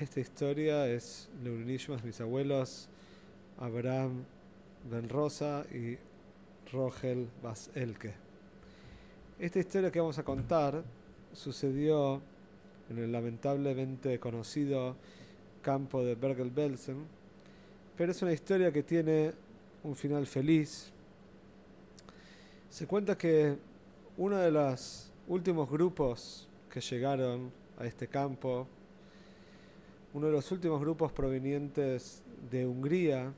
Esta historia es Leunishmas, mis abuelos, Abraham Ben Rosa y Rogel Bas Elke. Esta historia que vamos a contar sucedió en el lamentablemente conocido campo de Bergen-Belsen, pero es una historia que tiene un final feliz. Se cuenta que uno de los últimos grupos que llegaron a este campo uno de los últimos grupos provenientes de Hungría.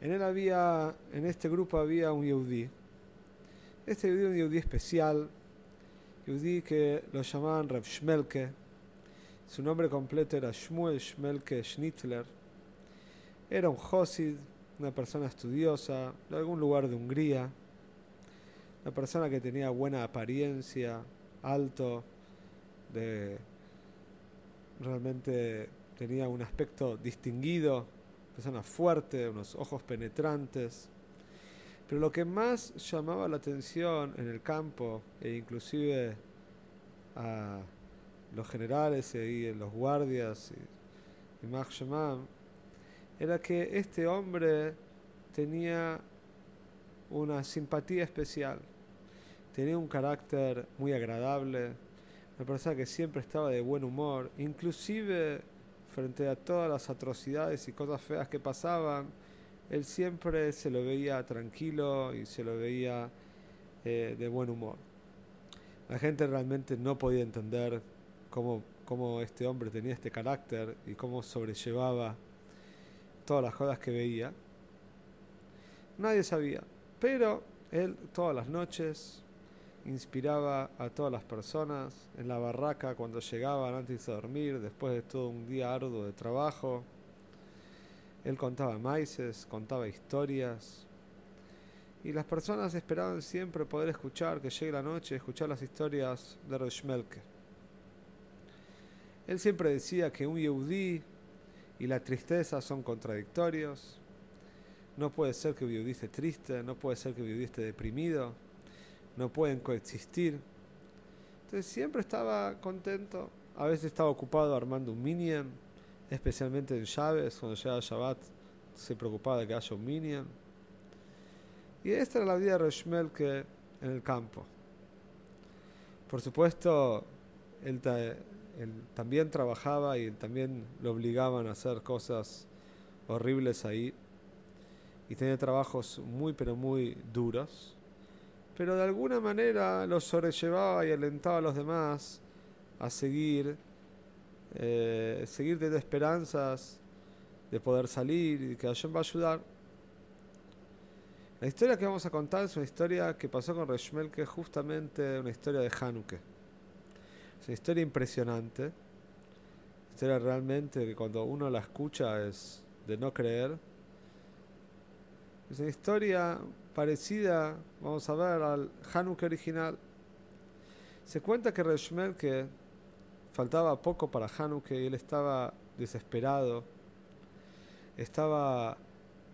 En él había, en este grupo había un Yehudi. Este Yehudi un Yehudi especial, Yehudi que lo llamaban Rav Schmelke. Su nombre completo era Shmuel Schmelke Schnitzler. Era un Josid, una persona estudiosa de algún lugar de Hungría. Una persona que tenía buena apariencia, alto, de realmente tenía un aspecto distinguido, persona fuerte, unos ojos penetrantes. Pero lo que más llamaba la atención en el campo, e inclusive a los generales y los guardias y, y era que este hombre tenía una simpatía especial, tenía un carácter muy agradable, una persona que siempre estaba de buen humor, inclusive frente a todas las atrocidades y cosas feas que pasaban, él siempre se lo veía tranquilo y se lo veía eh, de buen humor. La gente realmente no podía entender cómo, cómo este hombre tenía este carácter y cómo sobrellevaba todas las cosas que veía. Nadie sabía, pero él todas las noches inspiraba a todas las personas en la barraca cuando llegaban antes de dormir, después de todo un día arduo de trabajo. Él contaba maices, contaba historias. Y las personas esperaban siempre poder escuchar, que llegue la noche, escuchar las historias de Roshmelke. Él siempre decía que un Yehudí y la tristeza son contradictorios. No puede ser que un Yehudí esté triste, no puede ser que un Yehudí esté deprimido no pueden coexistir. Entonces siempre estaba contento, a veces estaba ocupado armando un minion, especialmente en llaves, cuando llegaba Shabbat se preocupaba de que haya un minion. Y esta era la vida de que en el campo. Por supuesto, él, él, también trabajaba y también lo obligaban a hacer cosas horribles ahí. Y tenía trabajos muy, pero muy duros pero de alguna manera los sobrellevaba y alentaba a los demás a seguir, eh, seguir teniendo esperanzas de poder salir y que Hashem va a ayudar. La historia que vamos a contar es una historia que pasó con Reshmel, que es justamente una historia de Hanukkah. Es una historia impresionante. Una historia realmente que cuando uno la escucha es de no creer. Es una historia parecida, vamos a ver, al Hanukkah original. Se cuenta que Reshmel que faltaba poco para Hanukkah y él estaba desesperado, estaba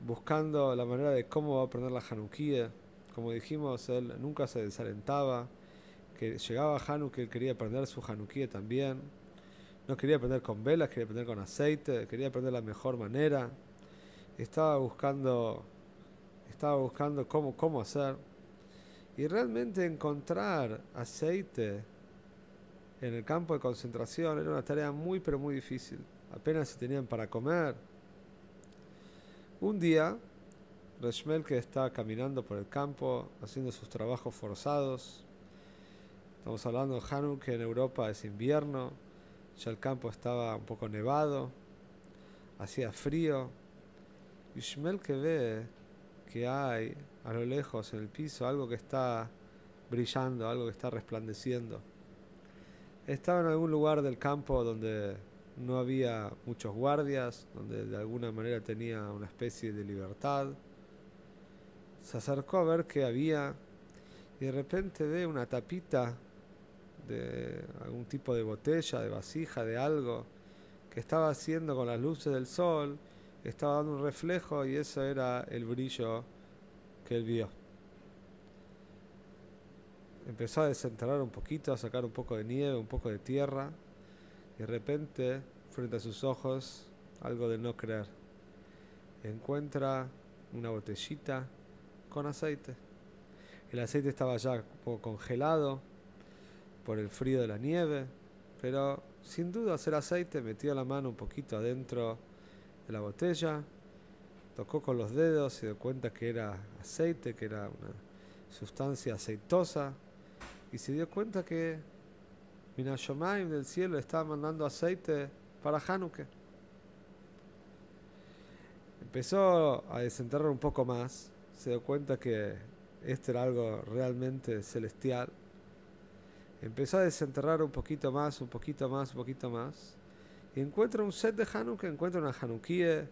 buscando la manera de cómo va a aprender la Hanukkah. Como dijimos, él nunca se desalentaba, que llegaba a Hanukkah y quería aprender su Hanukkah también. No quería aprender con velas, quería aprender con aceite, quería aprender la mejor manera. Estaba buscando estaba buscando cómo, cómo hacer. Y realmente encontrar aceite en el campo de concentración era una tarea muy pero muy difícil. Apenas se tenían para comer. Un día, Reshmel que estaba caminando por el campo, haciendo sus trabajos forzados. Estamos hablando de Hanukkah, que en Europa es invierno. Ya el campo estaba un poco nevado. Hacía frío. Y Shmel que ve que hay a lo lejos en el piso, algo que está brillando, algo que está resplandeciendo. Estaba en algún lugar del campo donde no había muchos guardias, donde de alguna manera tenía una especie de libertad. Se acercó a ver qué había y de repente ve una tapita de algún tipo de botella, de vasija, de algo que estaba haciendo con las luces del sol, estaba dando un reflejo y eso era el brillo que él vio. Empezó a desenterrar un poquito, a sacar un poco de nieve, un poco de tierra, y de repente, frente a sus ojos, algo de no creer. Encuentra una botellita con aceite. El aceite estaba ya congelado por el frío de la nieve, pero sin duda hacer aceite metió la mano un poquito adentro de la botella, tocó con los dedos, se dio cuenta que era aceite, que era una sustancia aceitosa, y se dio cuenta que Minashomaim del cielo estaba mandando aceite para Hanukkah. Empezó a desenterrar un poco más, se dio cuenta que esto era algo realmente celestial. Empezó a desenterrar un poquito más, un poquito más, un poquito más. Y encuentra un set de Hanukkah, encuentra una Hanukkah,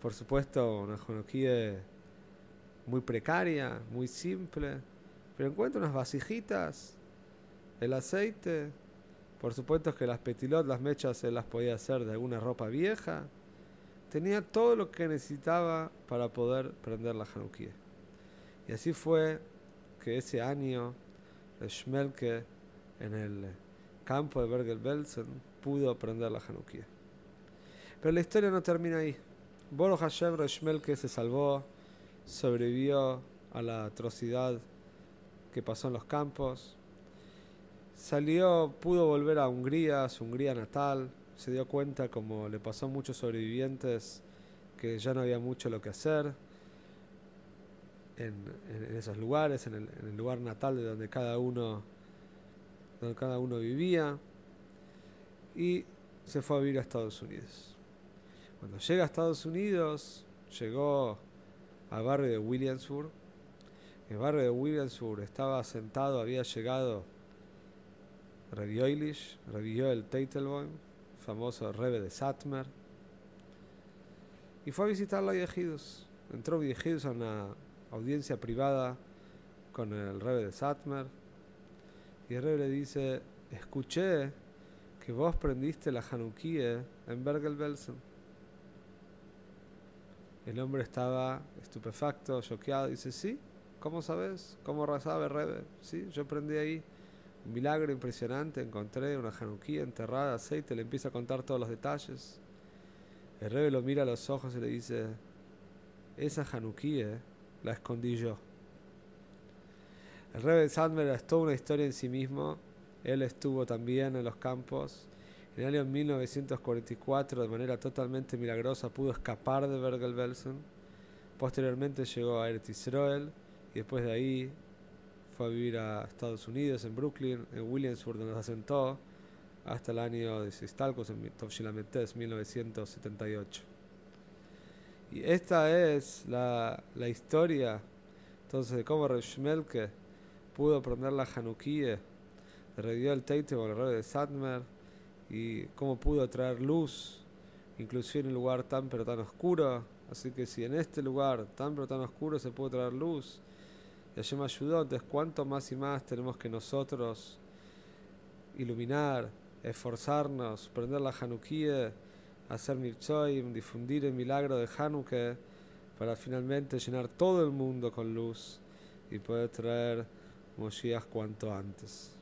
por supuesto, una Hanukkah muy precaria, muy simple pero encuentra unas vasijitas, el aceite, por supuesto que las petilot, las mechas, se las podía hacer de alguna ropa vieja. Tenía todo lo que necesitaba para poder prender la Hanukkah. Y así fue que ese año, el Schmelke, en el campo de Bergen-Belsen, pudo prender la Hanukkah. Pero la historia no termina ahí. Boro Hashem Schmelke se salvó, sobrevivió a la atrocidad que pasó en los campos. Salió, pudo volver a Hungría, su Hungría natal. Se dio cuenta, como le pasó a muchos sobrevivientes, que ya no había mucho lo que hacer en, esos lugares, en el, lugar natal de donde cada uno, donde cada uno vivía. Y se fue a vivir a Estados Unidos. Cuando llega a Estados Unidos, llegó al barrio de Williamsburg, el barrio de Williamsburg estaba sentado, había llegado Rabbi Eilish, Rabbi Joel Teitelbaum, famoso Rebe de Satmer, y fue a visitar a Yehidus. Entró Yehidus a una audiencia privada con el Rebe de Satmer, y el Rebe le dice, escuché que vos prendiste la Hanukkah en Bergen-Belsen. El hombre estaba estupefacto, choqueado, dice, sí, ¿Cómo sabes? ¿Cómo sabe Rebe? Sí, yo prendí ahí. Un milagro impresionante. Encontré una januquía enterrada, aceite. Le empieza a contar todos los detalles. El Rebe lo mira a los ojos y le dice: Esa januquía la escondí yo. El Rebe Sandmer es toda una historia en sí mismo. Él estuvo también en los campos. En el año 1944, de manera totalmente milagrosa, pudo escapar de Bergen-Belsen. Posteriormente llegó a Eretz Israel y después de ahí fue a vivir a Estados Unidos, en Brooklyn, en Williamsburg, donde se asentó hasta el año de Sistalcos, en 1978. Y esta es la, historia entonces de cómo Reshmelke pudo prender la Hanukkah, revivió el Teite con el rey de Sadmer y cómo pudo traer luz, inclusive en un lugar tan pero tan oscuro. Así que si en este lugar tan pero tan oscuro se puede traer luz, y me ayudó, entonces cuánto más y más tenemos que nosotros iluminar, esforzarnos, prender la Hanukkah, hacer mitzvot, difundir el milagro de Hanukkah para finalmente llenar todo el mundo con luz y poder traer Moshiach cuanto antes.